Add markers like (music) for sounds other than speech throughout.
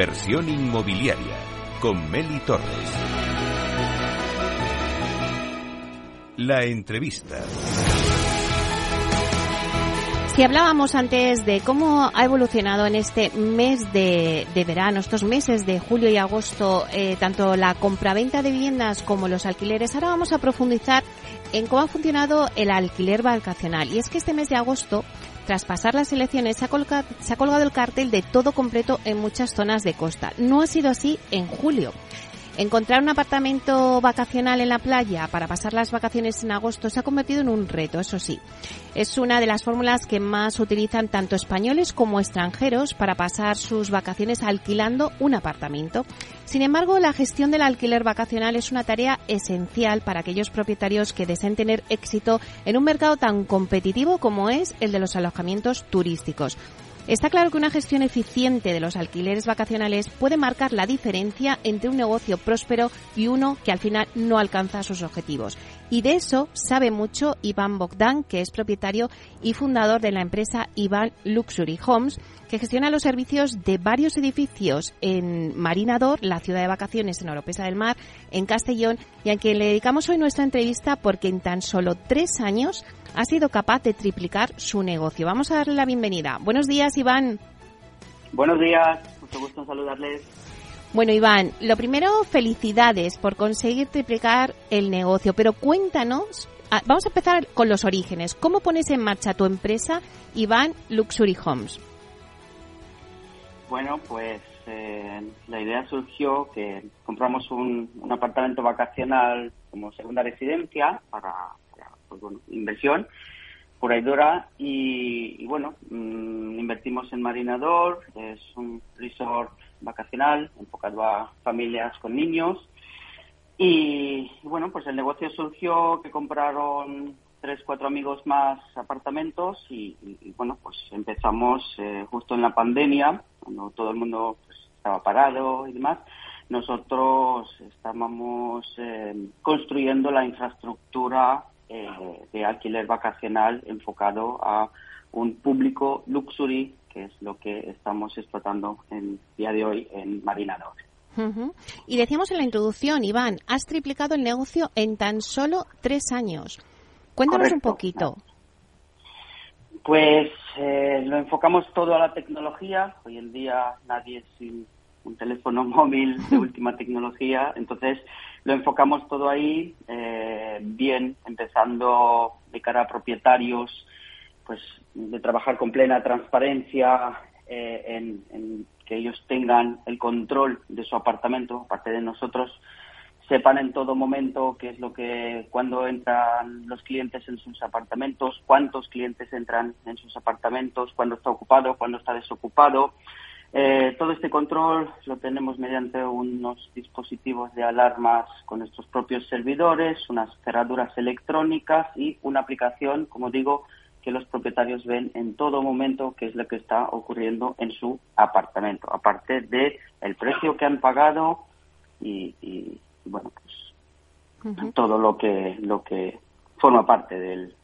Inversión inmobiliaria con Meli Torres. La entrevista. Si hablábamos antes de cómo ha evolucionado en este mes de, verano, estos meses de julio y agosto, eh, tanto la compraventa de viviendas como los alquileres, ahora vamos a profundizar en cómo ha funcionado el alquiler vacacional. Y es que este mes de agosto tras pasar las elecciones se ha, colgado, se ha colgado el cartel de todo completo en muchas zonas de costa. No ha sido así en julio. Encontrar un apartamento vacacional en la playa para pasar las vacaciones en agosto se ha convertido en un reto, eso sí. Es una de las fórmulas que más utilizan tanto españoles como extranjeros para pasar sus vacaciones alquilando un apartamento. Sin embargo, la gestión del alquiler vacacional es una tarea esencial para aquellos propietarios que deseen tener éxito en un mercado tan competitivo como es el de los alojamientos turísticos. Está claro que una gestión eficiente de los alquileres vacacionales puede marcar la diferencia entre un negocio próspero y uno que al final no alcanza sus objetivos. Y de eso sabe mucho Iván Bogdan, que es propietario y fundador de la empresa Iván Luxury Homes, que gestiona los servicios de varios edificios en Marinador, la ciudad de vacaciones en Oropesa del Mar, en Castellón, y a quien le dedicamos hoy nuestra entrevista porque en tan solo tres años ha sido capaz de triplicar su negocio. Vamos a darle la bienvenida. Buenos días, Iván. Buenos días, mucho gusto en saludarles. Bueno, Iván, lo primero, felicidades por conseguir triplicar el negocio, pero cuéntanos, ah, vamos a empezar con los orígenes. ¿Cómo pones en marcha tu empresa, Iván Luxury Homes? Bueno, pues eh, la idea surgió que compramos un, apartamento vacacional como segunda residencia para pues inversión por Aidora y, y bueno, mm, invertimos en Marinador, es un resort vacacional enfocado a familias con niños. Y, bueno, pues el negocio surgió que compraron tres, cuatro amigos más apartamentos y, bueno, pues empezamos eh, justo en la pandemia, cuando todo el mundo pues, estaba parado y demás, nosotros estábamos eh, construyendo la infraestructura eh, de alquiler vacacional enfocado a un público luxury, que es lo que estamos explotando en día de hoy en Marinador. Y decíamos en la introducción, Iván, has triplicado el negocio en tan solo tres años. Cuéntanos un poquito. Pues eh, lo enfocamos todo a la tecnología. Hoy en día nadie sin un teléfono (laughs) móvil de última tecnología. Entonces lo enfocamos todo ahí, eh, bien, empezando de cara a propietarios, pues de trabajar con plena transparencia eh, en, que ellos tengan el control de su apartamento, aparte de nosotros, sepan en todo momento qué es lo que, cuando entran los clientes en sus apartamentos, cuántos clientes entran en sus apartamentos, cuándo está ocupado, cuándo está desocupado, eh, todo este control lo tenemos mediante unos dispositivos de alarmas con nuestros propios servidores, unas cerraduras electrónicas y una aplicación, como digo, que los propietarios ven en todo momento qué es lo que está ocurriendo en su apartamento, aparte de el precio que han pagado y, bueno, pues todo lo que lo que forma parte del,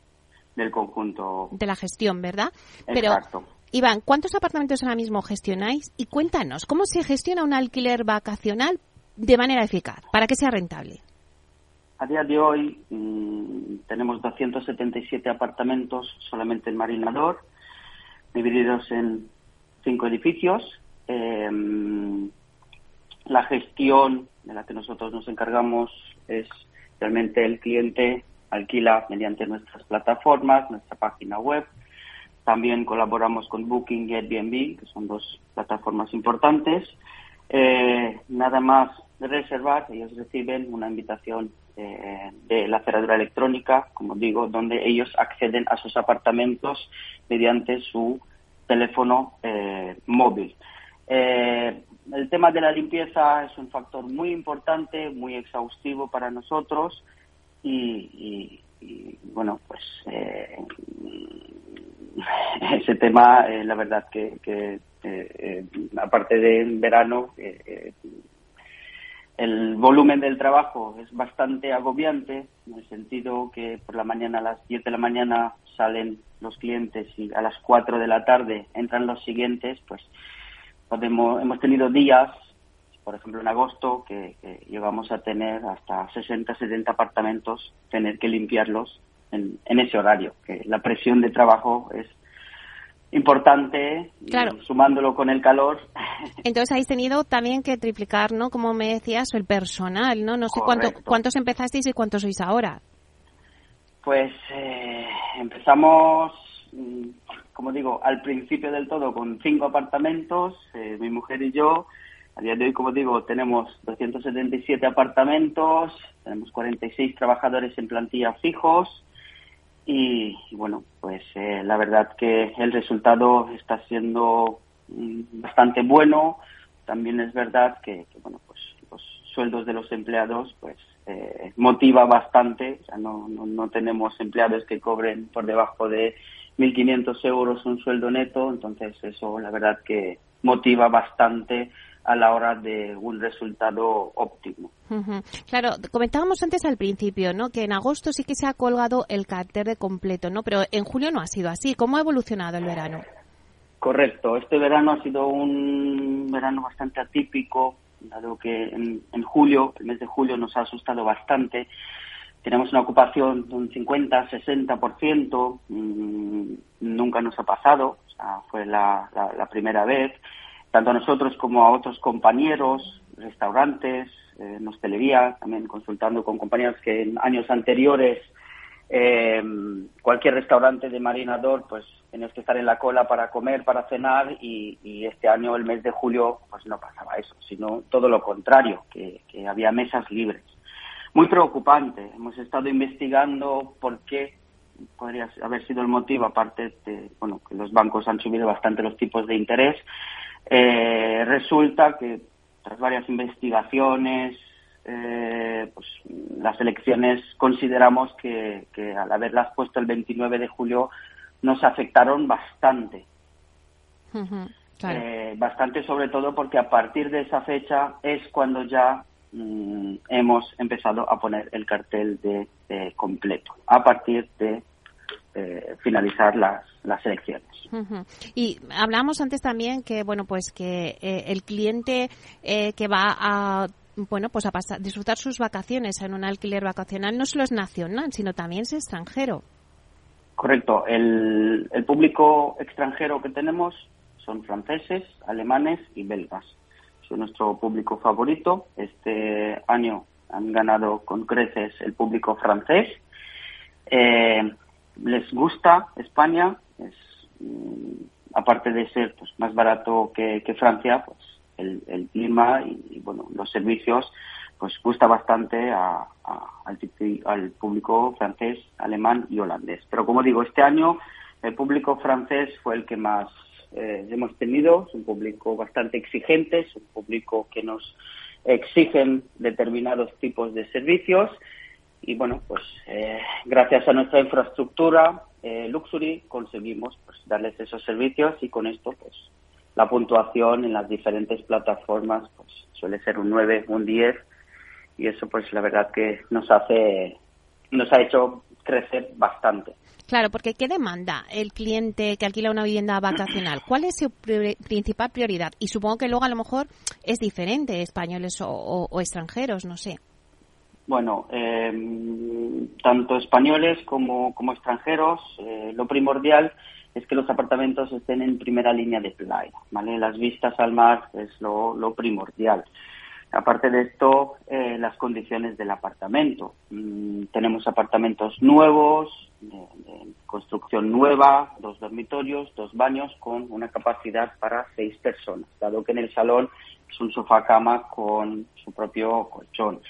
del conjunto de la gestión, ¿verdad? Exacto. Iván, ¿cuántos apartamentos ahora mismo gestionáis? Y cuéntanos, ¿cómo se gestiona un alquiler vacacional de manera eficaz para que sea rentable? A día de hoy mm, tenemos 277 apartamentos solamente en Marinador, divididos en cinco edificios. Em, la gestión de la que nosotros nos encargamos es realmente el cliente alquila mediante nuestras plataformas, nuestra página web, también colaboramos con Booking y Airbnb, que son dos plataformas importantes. Eh, nada más reservar, ellos reciben una invitación eh, de la cerradura electrónica, como digo, donde ellos acceden a sus apartamentos mediante su teléfono eh, móvil. el tema de la limpieza es un factor muy importante, muy exhaustivo para nosotros y, y bueno, pues (laughs) ese tema, eh, la verdad que, que eh, eh, aparte del verano, el volumen del trabajo es bastante agobiante, en el sentido que por la mañana a las 10 de la mañana salen los clientes y a las 4 de la tarde entran los siguientes, pues podemos, hemos tenido días, por ejemplo en agosto, que, llegamos a tener hasta 60, 70 apartamentos, tener que limpiarlos en, en ese horario, que la presión de trabajo es importante, claro. sumándolo con el calor. Entonces habéis tenido también que triplicar, ¿no? Como me decías, el personal, ¿no? No sé cuánto, cuántos empezasteis y cuántos sois ahora. Pues eh, empezamos, mm, como digo, al principio del todo con cinco apartamentos, eh, mi mujer y yo. A día de hoy, como digo, tenemos 277 apartamentos, tenemos 46 trabajadores en plantilla fijos, y, bueno, pues eh, la verdad que el resultado está siendo mm, bastante bueno. También es verdad que, bueno, pues los sueldos de los empleados pues eh, motiva bastante. O sea, no, no, tenemos empleados que cobren por debajo de 1.500 euros un sueldo neto, entonces eso la verdad que motiva bastante a la hora de un resultado óptimo. Claro, comentábamos antes al principio, ¿no? Que en agosto sí que se ha colgado el cartel de completo, ¿no? Pero en julio no ha sido así. ¿Cómo ha evolucionado el verano? Correcto. Este verano ha sido un verano bastante atípico, dado que en, en julio, el mes de julio, nos ha asustado bastante. Tenemos una ocupación de un 50, 60%. Mmm, nunca nos ha pasado. O sea, fue la, la primera vez tanto a nosotros como a otros compañeros, restaurantes, eh, en también consultando con compañeros que en años anteriores eh, cualquier restaurante de marinador pues tenías que estar en la cola para comer, para cenar y, este año, el mes de julio, pues no pasaba eso, sino todo lo contrario, que, había mesas libres. Muy preocupante. Hemos estado investigando por qué podría haber sido el motivo, aparte de bueno, que los bancos han subido bastante los tipos de interés, eh, resulta que tras varias investigaciones, eh, pues las elecciones consideramos que, al haberlas puesto el 29 de julio nos afectaron bastante. Eh, bastante sobre todo porque a partir de esa fecha es cuando ya mm, hemos empezado a poner el cartel de completo. A partir de eh, finalizar las, las elecciones. Y hablamos antes también que bueno pues que eh, el cliente eh, que va a bueno pues a pasar, disfrutar sus vacaciones en un alquiler vacacional no solo es nacional sino también es extranjero. Correcto. El, el público extranjero que tenemos son franceses, alemanes y belgas. Son nuestro público favorito. Este año han ganado con creces el público francés. Eh, les gusta España, es, mm, aparte de ser pues, más barato que, Francia, pues el, el clima y, bueno los servicios pues gusta bastante a, al, público francés, alemán y holandés. Pero como digo, este año el público francés fue el que más eh, hemos tenido, es un público bastante exigente, es un público que nos exigen determinados tipos de servicios. Y bueno, pues eh, gracias a nuestra infraestructura eh, Luxury conseguimos pues, darles esos servicios y con esto pues la puntuación en las diferentes plataformas pues suele ser un 9, un 10 y eso pues la verdad que nos hace nos ha hecho crecer bastante. Claro, porque ¿qué demanda el cliente que alquila una vivienda vacacional? ¿Cuál es su principal prioridad? Y supongo que luego a lo mejor es diferente, españoles o extranjeros, no sé. Bueno, eh, tanto españoles como, como extranjeros, eh, lo primordial es que los apartamentos estén en primera línea de playa, ¿vale? Las vistas al mar es lo, lo primordial. Aparte de esto, eh, las condiciones del apartamento. Mm, tenemos apartamentos nuevos, de, construcción nueva, dos dormitorios, dos baños con una capacidad para seis personas, dado que en el salón es un sofá cama con su propio colchón.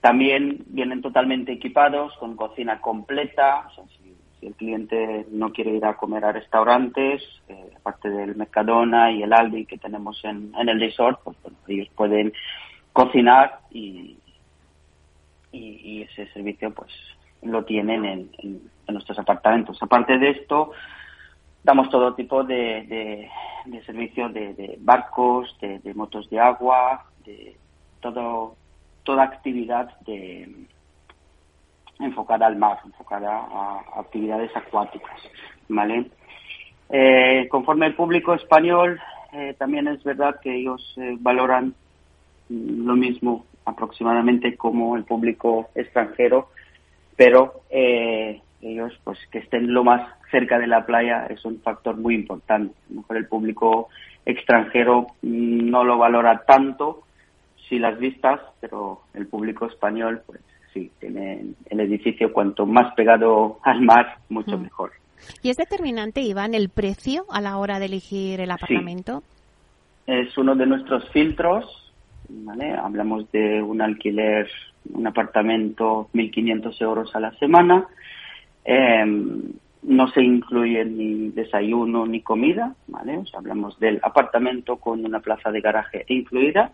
También vienen totalmente equipados con cocina completa. si, el cliente no quiere ir a comer a restaurantes, eh, aparte del Mercadona y el Aldi que tenemos en, el resort, pues ellos pueden cocinar y, y, ese servicio pues lo tienen en, nuestros apartamentos. Aparte de esto, damos todo tipo de, de, servicios de, barcos, de, de, motos de agua, de todo toda actividad de, enfocada al mar, enfocada a, actividades acuáticas, ¿vale? Eh, conforme el público español eh, también es verdad que ellos eh, valoran lo mismo aproximadamente como el público extranjero, pero eh, ellos pues que estén lo más cerca de la playa es un factor muy importante. A lo mejor el público extranjero no lo valora tanto, si las vistas, pero el público español pues sí, tiene el edificio cuanto más pegado al mar, mucho mm. mejor. ¿Y es determinante, Iván, el precio a la hora de elegir el apartamento? Es uno de nuestros filtros, Hablamos de un alquiler, un apartamento, 1.500 euros a la semana. Em, no se incluye ni desayuno ni comida, hablamos del apartamento con una plaza de garaje incluida.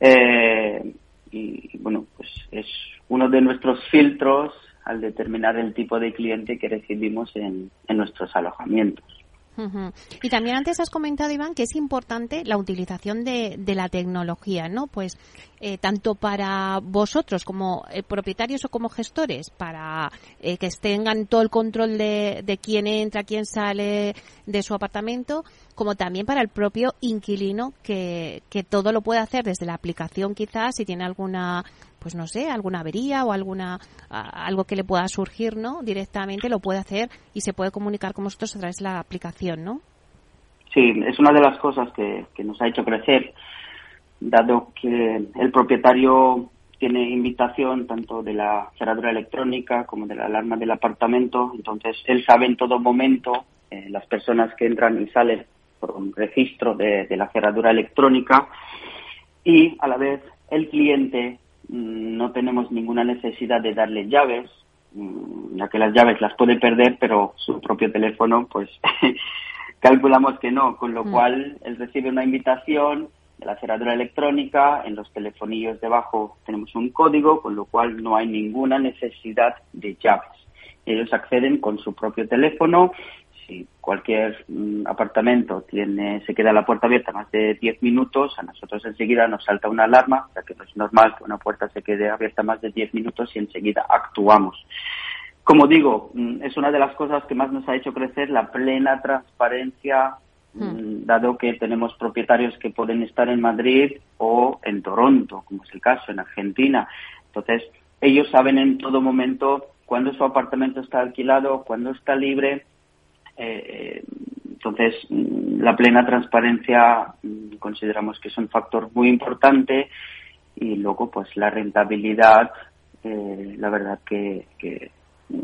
Eh, y bueno, pues es uno de nuestros filtros al determinar el tipo de cliente que recibimos en, nuestros alojamientos. Y también antes has comentado, Iván, que es importante la utilización de, la tecnología, ¿no? Pues eh, tanto para vosotros como eh, propietarios o como gestores, para eh, que tengan todo el control de, de quién entra, quién sale de su apartamento, como también para el propio inquilino que, que todo lo puede hacer desde la aplicación quizás si tiene alguna pues no sé, alguna avería o alguna algo que le pueda surgir, ¿no? Directamente lo puede hacer y se puede comunicar con nosotros a través de la aplicación, ¿no? Sí, es una de las cosas que, nos ha hecho crecer, dado que el propietario tiene invitación tanto de la cerradura electrónica como de la alarma del apartamento, entonces él sabe en todo momento eh, las personas que entran y salen por un registro de, de la cerradura electrónica y a la vez el cliente Mm, no tenemos ninguna necesidad de darle llaves, mm, ya que las llaves las puede perder, pero su propio teléfono, pues (laughs) calculamos que no, con lo mm. cual él recibe una invitación de la cerradura electrónica, en los telefonillos debajo tenemos un código, con lo cual no hay ninguna necesidad de llaves. Ellos acceden con su propio teléfono si cualquier mm, apartamento tiene, se queda la puerta abierta más de 10 minutos, a nosotros enseguida nos salta una alarma, ya que no es normal que una puerta se quede abierta más de 10 minutos y enseguida actuamos. Como digo, mm, es una de las cosas que más nos ha hecho crecer la plena transparencia, mm, hmm. dado que tenemos propietarios que pueden estar en Madrid o en Toronto, como es el caso, en Argentina. Entonces, ellos saben en todo momento cuándo su apartamento está alquilado, cuándo está libre, eh, entonces, mm, la plena transparencia mm, consideramos que es un factor muy importante y luego, pues, la rentabilidad, eh, la verdad que, mm,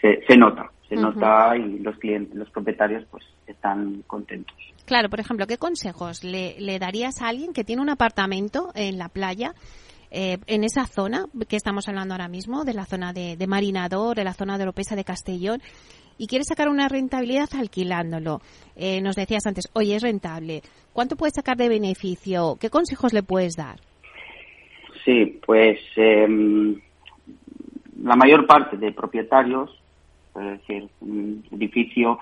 se, nota, se nota y los clientes, los propietarios, pues, están contentos. Claro, por ejemplo, ¿qué consejos le, darías a alguien que tiene un apartamento en la playa? Eh, en esa zona que estamos hablando ahora mismo, de la zona de, de Marinador, de la zona de Oropesa de Castellón, y quiere sacar una rentabilidad alquilándolo. Eh, nos decías antes, oye, es rentable. ¿Cuánto puedes sacar de beneficio? ¿Qué consejos le puedes dar? Sí, pues em, la mayor parte de propietarios, es decir, un edificio,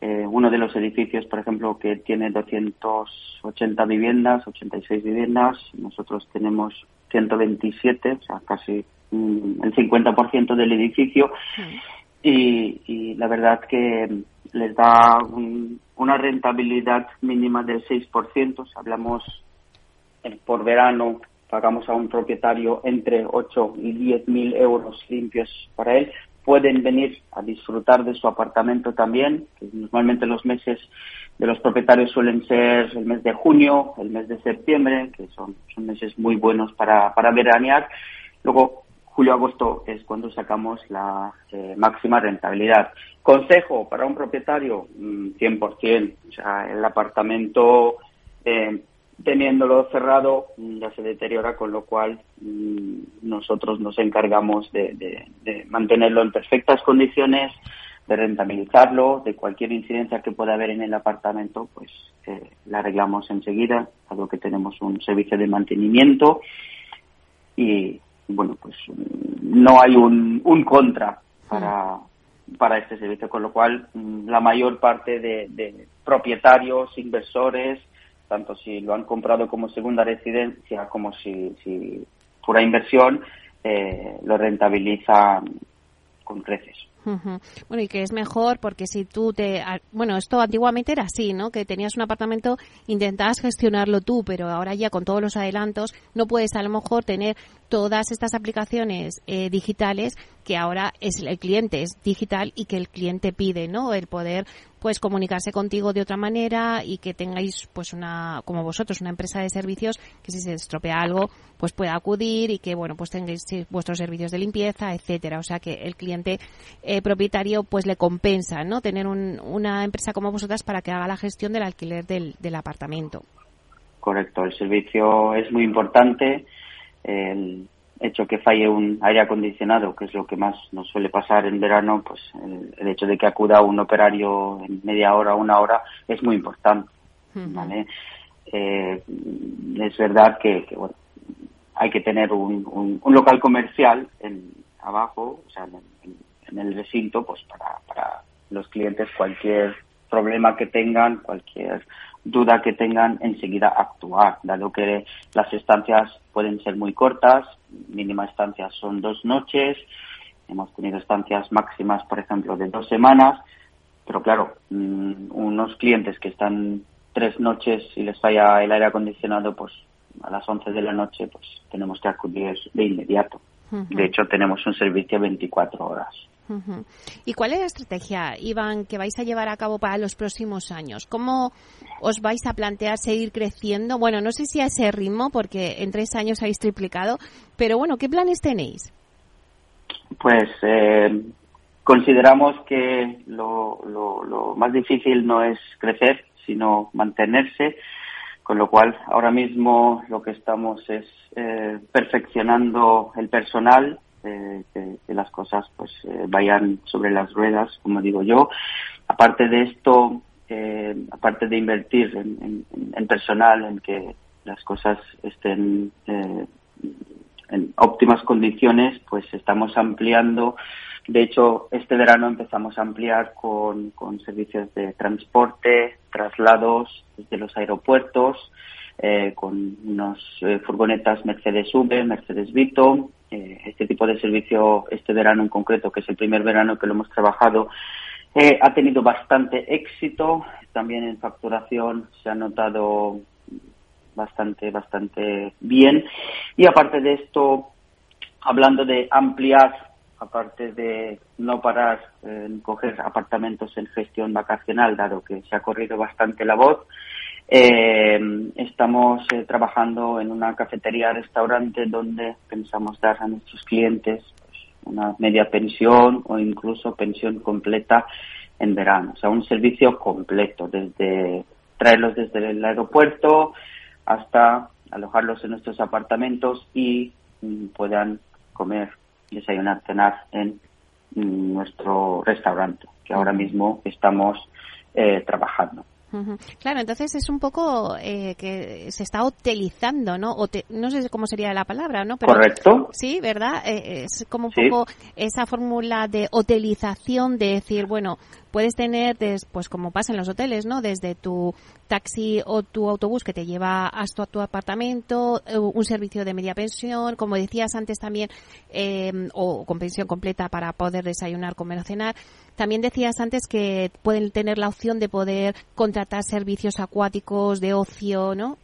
eh, uno de los edificios, por ejemplo, que tiene 280 viviendas, 86 viviendas, nosotros tenemos 127, o sea, casi mm, el 50% del edificio y, la verdad que les da una rentabilidad mínima del 6%. hablamos por verano, pagamos a un propietario entre 8 y 10 mil euros limpios para él. Pueden venir a disfrutar de su apartamento también, normalmente los meses de los propietarios suelen ser el mes de junio, el mes de septiembre, que son, son meses muy buenos para, para veranear. Luego julio-agosto es cuando sacamos la eh, máxima rentabilidad. Consejo para un propietario, 100%. Mm, o sea, el apartamento, eh, teniéndolo cerrado, mm, ya se deteriora, con lo cual mm, nosotros nos encargamos de, mantenerlo en perfectas condiciones, de rentabilizarlo, de cualquier incidencia que pueda haber en el apartamento, pues eh, la arreglamos enseguida, algo que tenemos un servicio de mantenimiento. Y bueno, pues no hay un, un contra para, para este servicio, con lo cual mm, la mayor parte de, propietarios, inversores, tanto si lo han comprado como segunda residencia como si, si pura inversión, eh, lo rentabilizan con creces. Bueno, y que es mejor porque si tú te... Bueno, esto antiguamente era así, ¿no? Que tenías un apartamento, intentabas gestionarlo tú, pero ahora ya con todos los adelantos no puedes a lo mejor tener todas estas aplicaciones eh, digitales que ahora es el cliente es digital y que el cliente pide, ¿no? El poder pues comunicarse contigo de otra manera y que tengáis pues una como vosotros una empresa de servicios que si se estropea algo pues pueda acudir y que bueno pues tengáis vuestros servicios de limpieza etcétera o sea que el cliente eh, propietario pues le compensa no tener una empresa como vosotras para que haga la gestión del alquiler del, del apartamento correcto el servicio es muy importante el hecho que falle un aire acondicionado, que es lo que más nos suele pasar en verano, pues el, hecho de que acuda un operario en media hora o una hora es muy importante. ¿vale? Eh, es verdad que, bueno, hay que tener un, un, local comercial en, abajo, o sea, en, en, el recinto, pues para, para los clientes cualquier problema que tengan, cualquier duda que tengan, enseguida actuar, dado que las estancias pueden ser muy cortas, mínima estancia son dos noches, hemos tenido estancias máximas, por ejemplo, de dos semanas, pero claro, mm, unos clientes que están tres noches y les falla el aire acondicionado, pues a las 11 de la noche, pues tenemos que acudir de inmediato. De hecho, tenemos un servicio 24 horas. ¿Y cuál es la estrategia, Iván, que vais a llevar a cabo para los próximos años? ¿Cómo os vais a plantear seguir creciendo? Bueno, no sé si a ese ritmo, porque en tres años habéis triplicado, pero bueno, ¿qué planes tenéis? Pues eh, consideramos que lo, lo, más difícil no es crecer, sino mantenerse, con lo cual ahora mismo lo que estamos es eh, perfeccionando el personal, que, las cosas pues eh, vayan sobre las ruedas, como digo yo. Aparte de esto, eh, aparte de invertir en, personal, en que las cosas estén eh, en óptimas condiciones, pues estamos ampliando. De hecho, este verano empezamos a ampliar con, con servicios de transporte, traslados desde los aeropuertos, eh, con unos eh, furgonetas Mercedes V, Mercedes Vito. Eh, este tipo de servicio, este verano en concreto, que es el primer verano que lo hemos trabajado, ha tenido bastante éxito. También en facturación se ha notado bastante, bastante bien. Y aparte de esto, hablando de ampliar, aparte de no parar en coger apartamentos en gestión vacacional, dado que se ha corrido bastante la voz, eh, estamos eh, trabajando en una cafetería-restaurante donde pensamos dar a nuestros clientes pues, una media pensión o incluso pensión completa en verano. O sea, un servicio completo, desde traerlos desde el aeropuerto hasta alojarlos en nuestros apartamentos y mm, puedan comer, desayunar, cenar en mm, nuestro restaurante, que ahora mismo estamos eh, trabajando. Claro, entonces es un poco eh, que se está hotelizando, ¿no? no sé cómo sería la palabra, ¿no? Correcto. Sí, ¿verdad? Eh, es como un poco esa fórmula de hotelización de decir, bueno, puedes tener, pues como pasa en los hoteles, ¿no? Desde tu taxi o tu autobús que te lleva hasta tu apartamento, eh, un servicio de media pensión, como decías antes también, eh, o con pensión completa para poder desayunar, comer o cenar. También decías antes que pueden tener la opción de poder contratar servicios acuáticos de ocio, ¿no?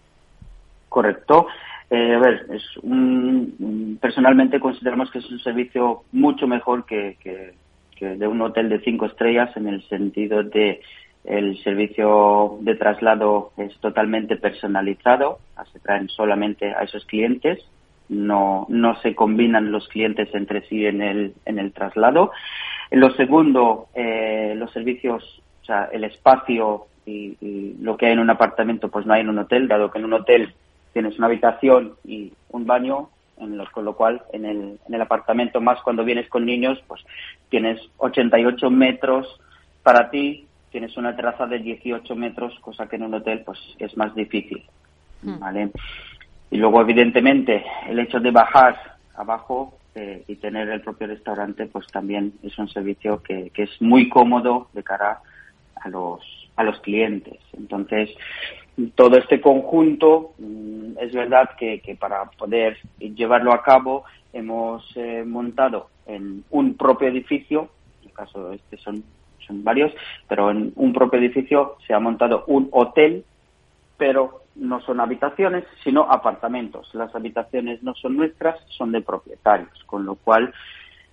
Correcto. Eh, a ver, es personalmente consideramos que es un servicio mucho mejor que, de un hotel de cinco estrellas en el sentido de el servicio de traslado es totalmente personalizado, se traen solamente a esos clientes, no, no se combinan los clientes entre sí en el, en el traslado. Lo segundo, eh, los servicios, o sea, el espacio y, y, lo que hay en un apartamento, pues no hay en un hotel, dado que en un hotel tienes una habitación y un baño, con lo cual en el, en el apartamento, más cuando vienes con niños, pues tienes 88 metros para ti, tienes una terraza de 18 metros, cosa que en un hotel pues es más difícil. Hmm. ¿vale? Y luego, evidentemente, el hecho de bajar abajo eh, y tener el propio restaurante, pues también es un servicio que, que es muy cómodo de cara a los, a los clientes. Entonces, todo este conjunto, mm, es verdad que, para poder llevarlo a cabo hemos eh, montado en un propio edificio, caso este son, son varios, pero en un propio edificio se ha montado un hotel, pero no son habitaciones, sino apartamentos. Las habitaciones no son nuestras, son de propietarios, con lo cual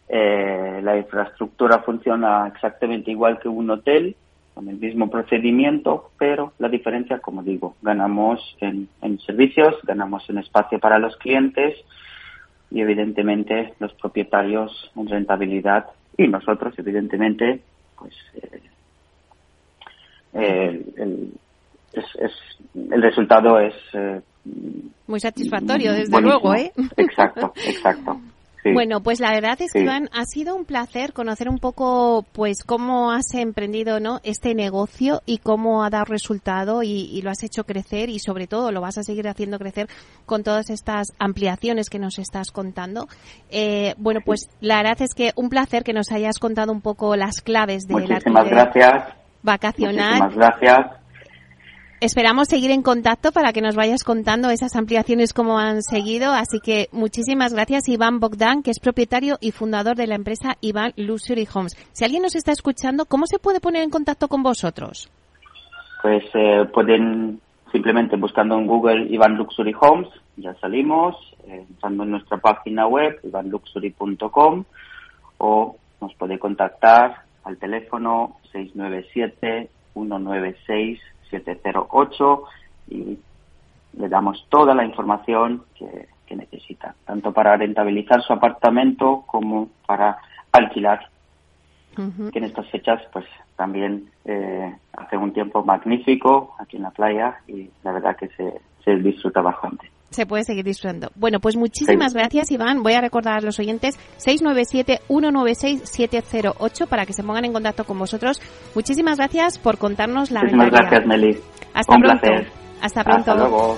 eh, la infraestructura funciona exactamente igual que un hotel, con el mismo procedimiento, pero la diferencia, como digo, ganamos en, servicios, ganamos en espacio para los clientes y evidentemente los propietarios en rentabilidad y nosotros, evidentemente, pues eh, el, el resultado es eh, muy satisfactorio, desde luego, ¿eh? Exacto, (laughs) exacto. Bueno, pues la verdad es que Iván, ha sido un placer conocer un poco, pues, cómo has emprendido, ¿no? Este negocio y cómo ha dado resultado y, lo has hecho crecer y sobre todo lo vas a seguir haciendo crecer con todas estas ampliaciones que nos estás contando. Eh, bueno, pues la verdad es que un placer que nos hayas contado un poco las claves de la gracias. vacacional. Muchísimas gracias. Esperamos seguir en contacto para que nos vayas contando esas ampliaciones como han seguido. Así que muchísimas gracias, Iván Bogdan, que es propietario y fundador de la empresa Iván Luxury Homes. Si alguien nos está escuchando, ¿cómo se puede poner en contacto con vosotros? Pues eh, pueden simplemente buscando en Google Iván Luxury Homes, ya salimos, eh, entrando en nuestra página web, ivanluxury.com, o nos puede contactar al teléfono 697 196 708 y le damos toda la información que, necesita, tanto para rentabilizar su apartamento como para alquilar, que en estas fechas pues también eh, hace un tiempo magnífico aquí en la playa y la verdad que se, se disfruta bastante se puede seguir disfrutando. Bueno, pues muchísimas gracias, Iván. Voy a recordar a los oyentes 697-196-708 para que se pongan en contacto con vosotros. Muchísimas gracias por contarnos la Muchísimas gracias, Meli. Hasta pronto. Hasta pronto. Hasta luego.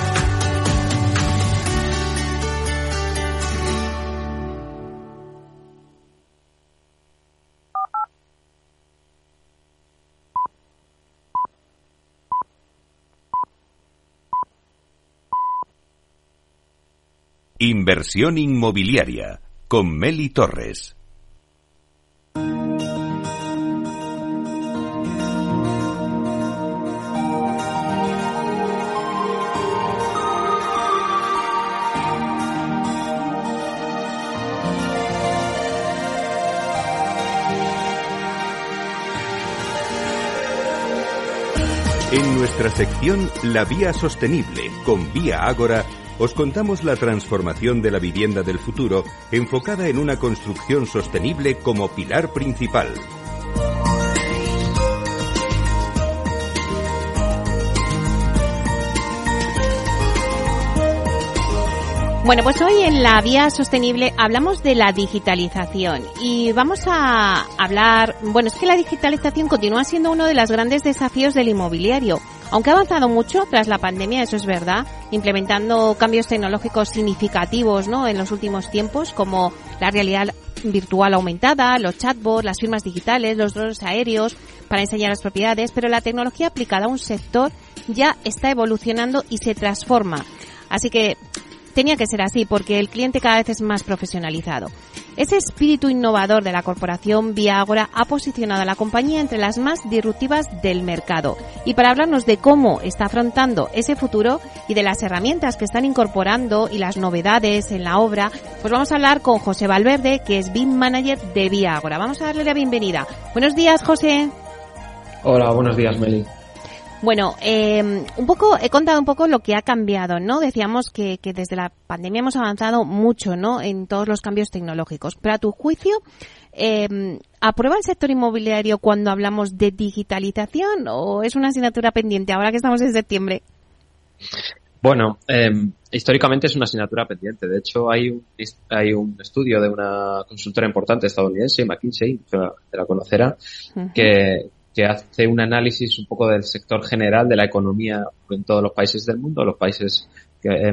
Inversión inmobiliaria con Meli Torres. En nuestra sección La Vía Sostenible con Vía Ágora os contamos la transformación de la vivienda del futuro enfocada en una construcción sostenible como pilar principal. Bueno, pues hoy en la vía sostenible hablamos de la digitalización y vamos a hablar, bueno, es que la digitalización continúa siendo uno de los grandes desafíos del inmobiliario. Aunque ha avanzado mucho tras la pandemia, eso es verdad, implementando cambios tecnológicos significativos, ¿no? En los últimos tiempos, como la realidad virtual aumentada, los chatbots, las firmas digitales, los drones aéreos para enseñar las propiedades, pero la tecnología aplicada a un sector ya está evolucionando y se transforma. Así que tenía que ser así porque el cliente cada vez es más profesionalizado. Ese espíritu innovador de la corporación Viagora ha posicionado a la compañía entre las más disruptivas del mercado. Y para hablarnos de cómo está afrontando ese futuro y de las herramientas que están incorporando y las novedades en la obra, pues vamos a hablar con José Valverde, que es BIM Manager de Viagora. Vamos a darle la bienvenida. Buenos días, José. Hola, buenos días, Meli. Bueno, eh, un poco, he contado un poco lo que ha cambiado, ¿no? Decíamos que, que, desde la pandemia hemos avanzado mucho, ¿no? En todos los cambios tecnológicos. Pero a tu juicio, eh, ¿aprueba el sector inmobiliario cuando hablamos de digitalización o es una asignatura pendiente ahora que estamos en septiembre? Bueno, eh, históricamente es una asignatura pendiente. De hecho, hay un, hay un estudio de una consultora importante estadounidense, McKinsey, que la conocerá, uh -huh. que, que hace un análisis un poco del sector general de la economía en todos los países del mundo, los países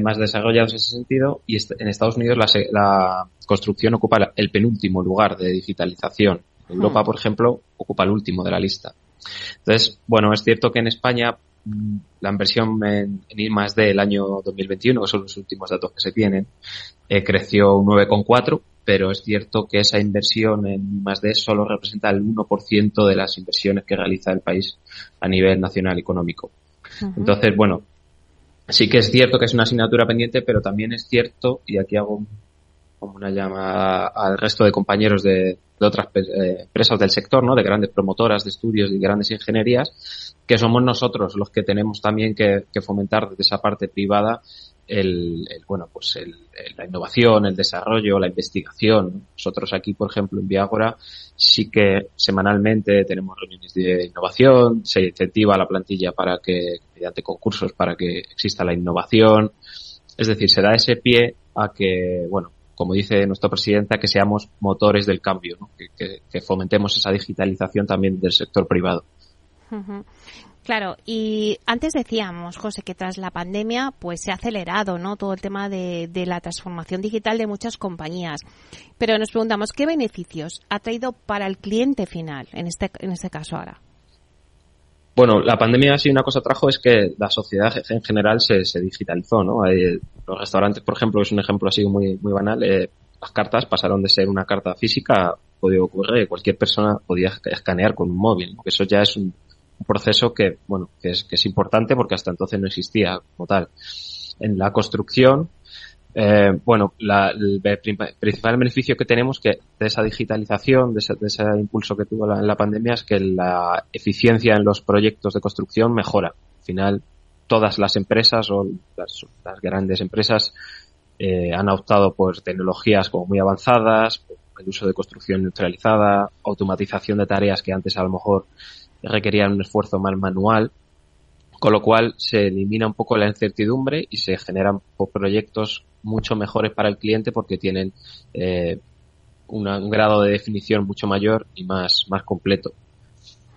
más desarrollados en ese sentido, y en Estados Unidos la, la construcción ocupa el penúltimo lugar de digitalización. Europa, por ejemplo, ocupa el último de la lista. Entonces, bueno, es cierto que en España la inversión en, en I más D el año 2021, que son los últimos datos que se tienen, eh, creció un 9,4, pero es cierto que esa inversión en más D solo representa el 1% de las inversiones que realiza el país a nivel nacional económico. Uh -huh. Entonces, bueno, sí que es cierto que es una asignatura pendiente, pero también es cierto, y aquí hago como una llamada al resto de compañeros de, de otras eh, empresas del sector, ¿no? De grandes promotoras de estudios y grandes ingenierías, que somos nosotros los que tenemos también que, que fomentar desde esa parte privada el, el bueno, pues el, la innovación, el desarrollo, la investigación. Nosotros aquí, por ejemplo, en Viagora, sí que semanalmente tenemos reuniones de innovación, se incentiva la plantilla para que, mediante concursos, para que exista la innovación. Es decir, se da ese pie a que, bueno, como dice nuestra presidenta, que seamos motores del cambio, ¿no? que, que, fomentemos esa digitalización también del sector privado. Claro, y antes decíamos, José, que tras la pandemia pues se ha acelerado ¿no? todo el tema de, la transformación digital de muchas compañías. Pero nos preguntamos, ¿qué beneficios ha traído para el cliente final en este, en este caso ahora? Bueno, la pandemia sí una cosa trajo es que la sociedad en general se, se digitalizó, ¿no? Hay, los restaurantes, por ejemplo, es un ejemplo así muy, muy banal, eh, las cartas pasaron de ser una carta física, podía ocurrir, cualquier persona podía escanear con un móvil, eso ya es un, un, principio que, bueno, que es, que es importante porque hasta entonces no existía como tal. En la construcción, eh, bueno, la, el principal beneficio que tenemos que de esa digitalización, de ese, de ese impulso que tuvo la, en la pandemia es que la eficiencia en los proyectos de construcción mejora. Al final, todas las empresas o las, las grandes empresas eh, han optado por tecnologías como muy avanzadas, el uso de construcción neutralizada, automatización de tareas que antes a lo mejor requerían un esfuerzo más manual, con lo cual se elimina un poco la incertidumbre y se generan proyectos mucho mejores para el cliente porque tienen eh, una, un grado de definición mucho mayor y más, más completo.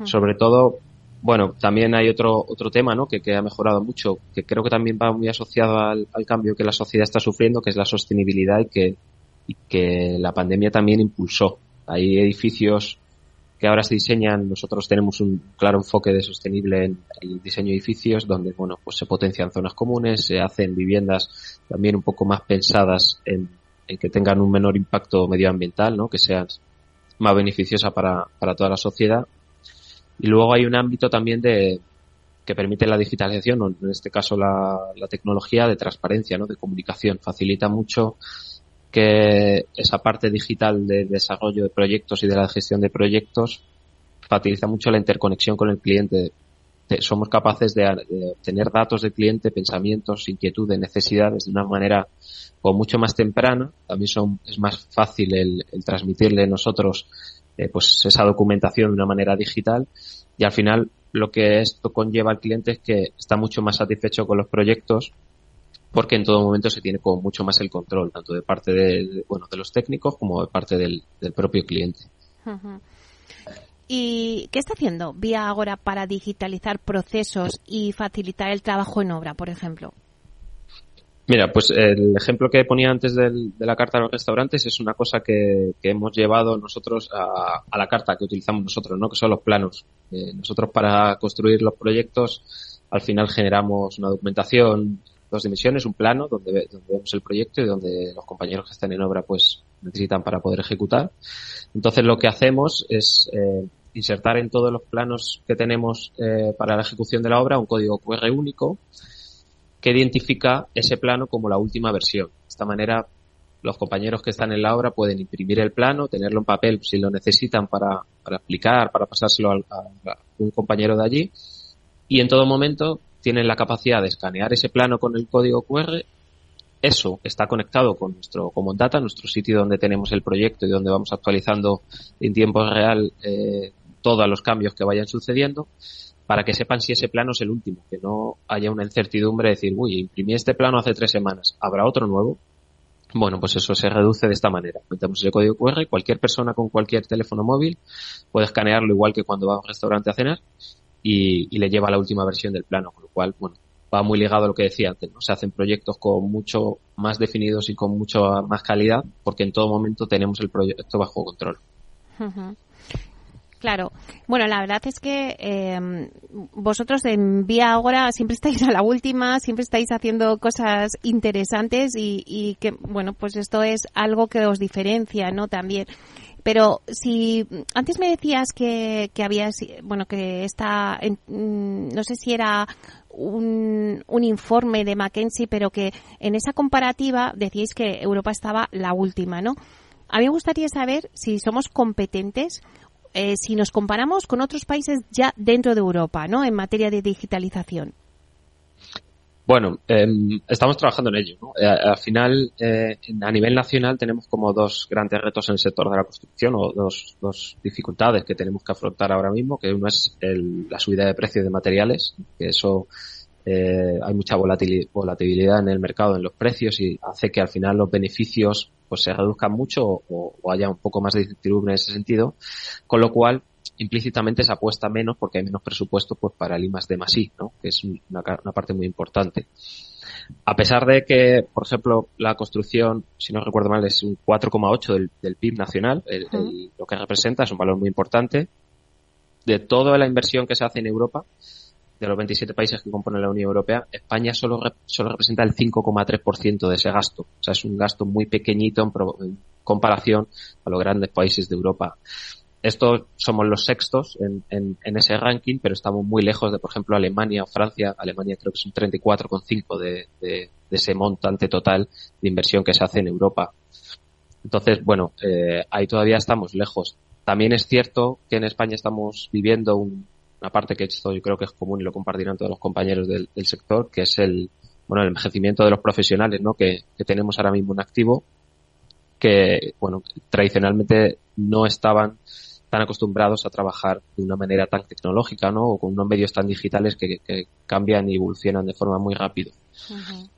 Sobre todo, bueno, también hay otro, otro tema, ¿no? Que, que, ha mejorado mucho, que creo que también va muy asociado al, al, cambio que la sociedad está sufriendo, que es la sostenibilidad y que, y que la pandemia también impulsó. Hay edificios que ahora se diseñan, nosotros tenemos un claro enfoque de sostenible en el diseño de edificios, donde, bueno, pues se potencian zonas comunes, se hacen viviendas también un poco más pensadas en, que tengan un menor impacto medioambiental, ¿no? Que sean más beneficiosa para, para toda la sociedad. Y luego hay un ámbito también de, que permite la digitalización, en este caso la, la tecnología de transparencia, ¿no? De comunicación. Facilita mucho que esa parte digital de desarrollo de proyectos y de la gestión de proyectos facilita mucho la interconexión con el cliente. somos capaces de, obtener datos del cliente, pensamientos, inquietudes, necesidades de una manera o mucho más temprana. También es más fácil el, transmitirle nosotros eh, pues esa documentación de una manera digital y al final lo que esto conlleva al cliente es que está mucho más satisfecho con los proyectos porque en todo momento se tiene como mucho más el control, tanto de parte de, bueno, de los técnicos como de parte del, propio cliente. ¿Y qué está haciendo Vía Agora para digitalizar procesos y facilitar el trabajo en obra, por ejemplo? Mira, pues el ejemplo que ponía antes de la carta de los restaurantes es una cosa que, hemos llevado nosotros a, la carta que utilizamos nosotros, ¿no? Que son los planos. Eh, nosotros para construir los proyectos al final generamos una documentación dos dimensiones, un plano donde, vemos el proyecto y donde los compañeros que están en obra pues necesitan para poder ejecutar. Entonces lo que hacemos es eh, insertar en todos los planos que tenemos eh, para la ejecución de la obra un código QR único que identifica ese plano como la última versión. De esta manera los compañeros que están en la obra pueden imprimir el plano, tenerlo en papel si lo necesitan para, para aplicar, para pasárselo a un compañero de allí y en todo momento tienen la capacidad de escanear ese plano con el código QR. Eso está conectado con nuestro Common Data, nuestro sitio donde tenemos el proyecto y donde vamos actualizando en tiempo real eh, todos los cambios que vayan sucediendo para que sepan si ese plano es el último, que no haya una incertidumbre de decir, uy, imprimí este plano hace tres semanas, ¿habrá otro nuevo? Bueno, pues eso se reduce de esta manera. Metemos el código QR, cualquier persona con cualquier teléfono móvil puede escanearlo igual que cuando va a un restaurante a cenar y, le lleva la última versión del plano, con lo cual, bueno, va muy ligado a lo que decía antes, ¿no? Se hacen proyectos con mucho más definidos y con mucho más calidad porque en todo momento tenemos el proyecto bajo control. Claro. Bueno, la verdad es que eh, vosotros en Vía Ahora siempre estáis a la última, siempre estáis haciendo cosas interesantes y, y que, bueno, pues esto es algo que os diferencia, ¿no? También. Pero si antes me decías que, que habías, bueno, que está, mm, no sé si era un, un, informe de McKinsey, pero que en esa comparativa decíais que Europa estaba la última, ¿no? A mí me gustaría saber si somos competentes, eh, si nos comparamos con otros países ya dentro de Europa, ¿no? En materia de digitalización. Bueno, em, estamos trabajando en ello. ¿no? Eh, al final, eh, a nivel nacional, tenemos como dos grandes retos en el sector de la construcción o dos, dos dificultades que tenemos que afrontar ahora mismo, que uno es la subida de precios de materiales, que eso eh, hay mucha volatilidad en el mercado, en los precios y hace que al final los beneficios pues se reduzcan mucho o, o haya un poco más de incertidumbre en ese sentido, con lo cual implícitamente se apuesta menos porque hay menos presupuesto pues para el I de Masí, ¿no? que es una, parte muy importante. A pesar de que, por ejemplo, la construcción, si no recuerdo mal, es un 4,8 del, PIB nacional, lo que representa es un valor muy importante. De toda la inversión que se hace en Europa, de los 27 países que componen la Unión Europea, España solo, solo representa el 5,3% de ese gasto. O sea, es un gasto muy pequeñito en comparación a los grandes países de Europa. Estos somos los sextos en, en, ese ranking, pero estamos muy lejos de, por ejemplo, Alemania o Francia. Alemania creo que es un 34,5 de, de, de ese montante total de inversión que se hace en Europa. Entonces, bueno, eh, ahí todavía estamos lejos. También es cierto que en España estamos viviendo una parte que esto yo creo que es común y lo compartirán todos los compañeros del, sector, que es el, bueno, el envejecimiento de los profesionales, ¿no? Que, que tenemos ahora mismo en activo, que, bueno, tradicionalmente no estaban tan acostumbrados a trabajar de una manera tan tecnológica, ¿no? O con unos medios tan digitales que, cambian y evolucionan de forma muy rápida.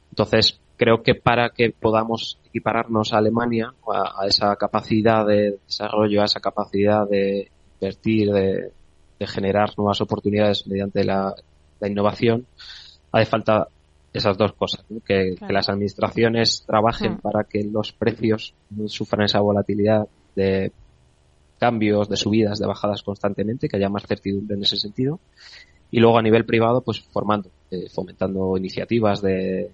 Entonces, creo que para que podamos equipararnos a Alemania, a, esa capacidad de desarrollo, a esa capacidad de invertir, de, generar nuevas oportunidades mediante la, innovación, hace falta esas dos cosas, que, las administraciones trabajen para que los precios no sufran esa volatilidad de cambios, de subidas, de bajadas constantemente, que haya más certidumbre en ese sentido. Y luego a nivel privado, pues formando, eh, fomentando iniciativas de,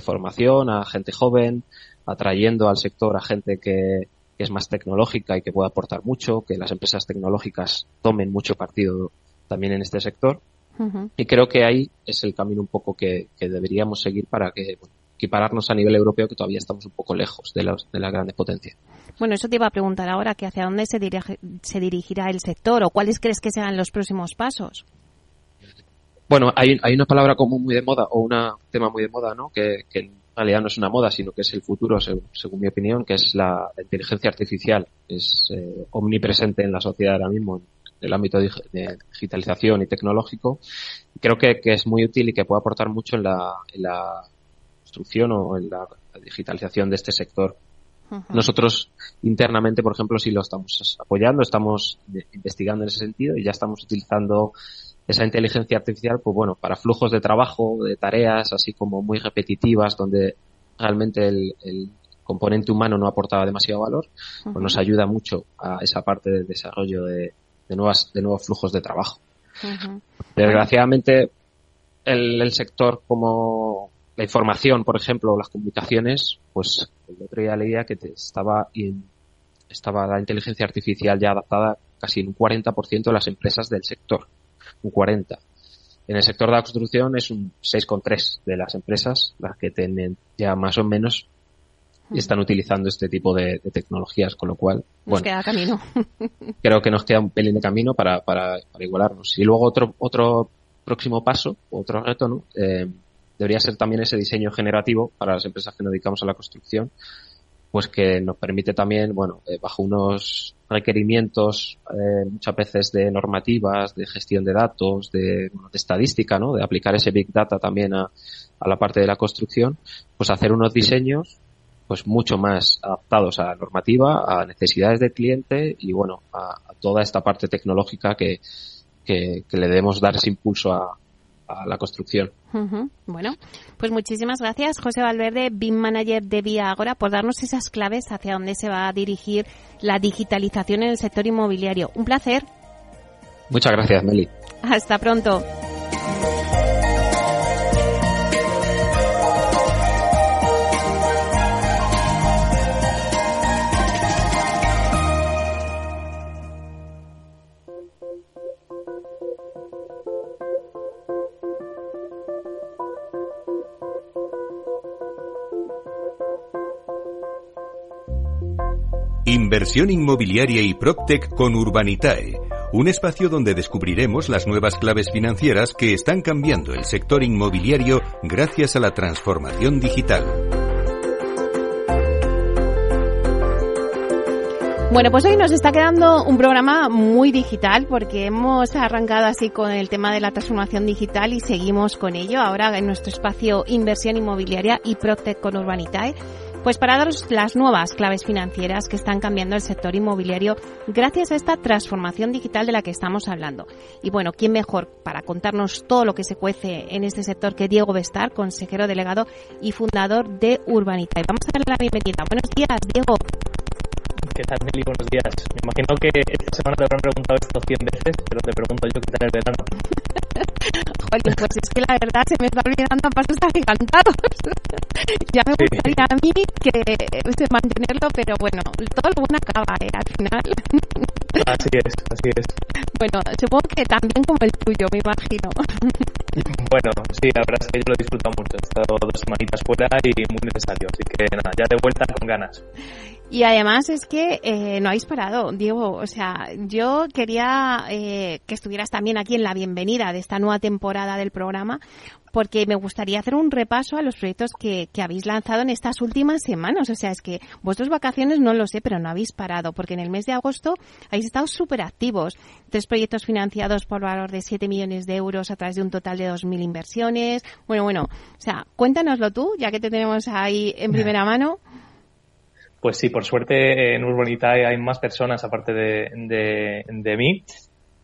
formación a gente joven, atrayendo al sector a gente que, es más tecnológica y que pueda aportar mucho, que las empresas tecnológicas tomen mucho partido también en este sector. Y creo que ahí es el camino un poco que, deberíamos seguir para que equipararnos a nivel europeo, que todavía estamos un poco lejos de, las grandes potencias. Bueno, eso te iba a preguntar ahora, que hacia dónde se, se dirigirá el sector o cuáles crees que serán los próximos pasos. Bueno, hay, hay una palabra como muy de moda o un tema muy de moda, ¿no? Que, que en realidad no es una moda, sino que es el futuro, según, mi opinión, que es la, inteligencia artificial. Es eh, omnipresente en la sociedad ahora mismo, en el ámbito de, digitalización y tecnológico. Creo que, que, es muy útil y que puede aportar mucho en la, en la construcción o en la digitalización de este sector. Nosotros internamente, por ejemplo, sí lo estamos apoyando, estamos investigando en ese sentido y ya estamos utilizando esa inteligencia artificial, pues bueno, para flujos de trabajo, de tareas, así como muy repetitivas, donde realmente el, componente humano no aportaba demasiado valor, pues nos ayuda mucho a esa parte del desarrollo de, nuevas, de nuevos flujos de trabajo. Desgraciadamente, el, sector como la información, por ejemplo, las comunicaciones, pues el otro día leía que estaba, estaba la inteligencia artificial ya adaptada casi en un 40% de las empresas del sector un 40. En el sector de la construcción es un 6,3 de las empresas las que tienen ya más o menos y están utilizando este tipo de, tecnologías, con lo cual, nos queda camino. (laughs) creo que nos queda un pelín de camino para, para, igualarnos. Y luego otro, otro próximo paso, otro reto, ¿no? Eh, debería ser también ese diseño generativo para las empresas que nos dedicamos a la construcción, pues que nos permite también, bueno, eh, bajo unos requerimientos eh, muchas veces de normativas, de gestión de datos, de, estadística, ¿no? De aplicar ese big data también a, a, la parte de la construcción, pues hacer unos diseños pues mucho más adaptados a la normativa, a necesidades del cliente y bueno, a, toda esta parte tecnológica que, que le debemos dar ese impulso a, la construcción. Bueno, pues muchísimas gracias, José Valverde, BIM Manager de Vía Agora, por darnos esas claves hacia dónde se va a dirigir la digitalización en el sector inmobiliario. Un placer. Muchas gracias, Meli. Hasta pronto. Inversión inmobiliaria y PropTech con Urbanitae, un espacio donde descubriremos las nuevas claves financieras que están cambiando el sector inmobiliario gracias a la transformación digital. Bueno, pues hoy nos está quedando un programa muy digital porque hemos arrancado así con el tema de la transformación digital y seguimos con ello ahora en nuestro espacio Inversión Inmobiliaria y PropTech con Urbanitae. Pues para daros las nuevas claves financieras que están cambiando el sector inmobiliario gracias a esta transformación digital de la que estamos hablando. Y bueno, ¿quién mejor para contarnos todo lo que se cuece en este sector que Diego Bestar, consejero delegado y fundador de Urbanita? Y vamos a darle la bienvenida. Buenos días, Diego. ¿Qué tal, Meli? Buenos días. Me imagino que esta semana te habrán preguntado esto 100 veces, pero te pregunto yo qué tal el verano. (laughs) Joder, pues es que la verdad se me está olvidando a pasos agigantados. (laughs) ya me gustaría a mí que este, mantenerlo, pero bueno, todo lo bueno acaba, ¿eh? Al final. (laughs) así es, así es. Bueno, supongo que también como el tuyo, me imagino. bueno, sí, la verdad es que yo lo disfruto mucho. He estado dos semanitas fuera y muy necesario, así que nada, ya de vuelta con ganas. Y además es que eh, no habéis parado, Diego. O sea, yo quería eh, que estuvieras también aquí en la bienvenida de esta nueva temporada del programa, porque me gustaría hacer un repaso a los proyectos que, que habéis lanzado en estas últimas semanas. O sea, es que vuestras vacaciones no lo sé, pero no habéis parado, porque en el mes de agosto habéis estado súper activos. Tres proyectos financiados por valor de 7 millones de euros a través de un total de 2.000 inversiones. Bueno, bueno, o sea, cuéntanoslo tú, ya que te tenemos ahí en primera mano. Pues sí, por suerte en Urbanitae hay más personas aparte de, de, mí.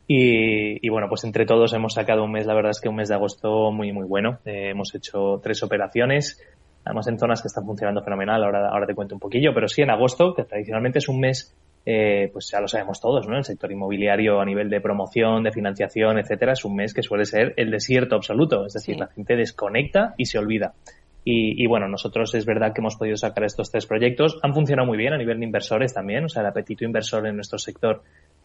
Y, bueno, pues entre todos hemos sacado un mes, la verdad es que un mes de agosto muy, muy bueno. Eh, hemos hecho tres operaciones, además en zonas que están funcionando fenomenal. Ahora, ahora te cuento un poquillo, pero sí en agosto, que tradicionalmente es un mes, eh, pues ya lo sabemos todos, ¿no? El sector inmobiliario a nivel de promoción, de financiación, etcétera, es un mes que suele ser el desierto absoluto. Es decir, la gente desconecta y se olvida. Y, bueno, nosotros es verdad que hemos podido sacar estos tres proyectos. Han funcionado muy bien a nivel de inversores también. O sea, el apetito inversor en nuestro sector,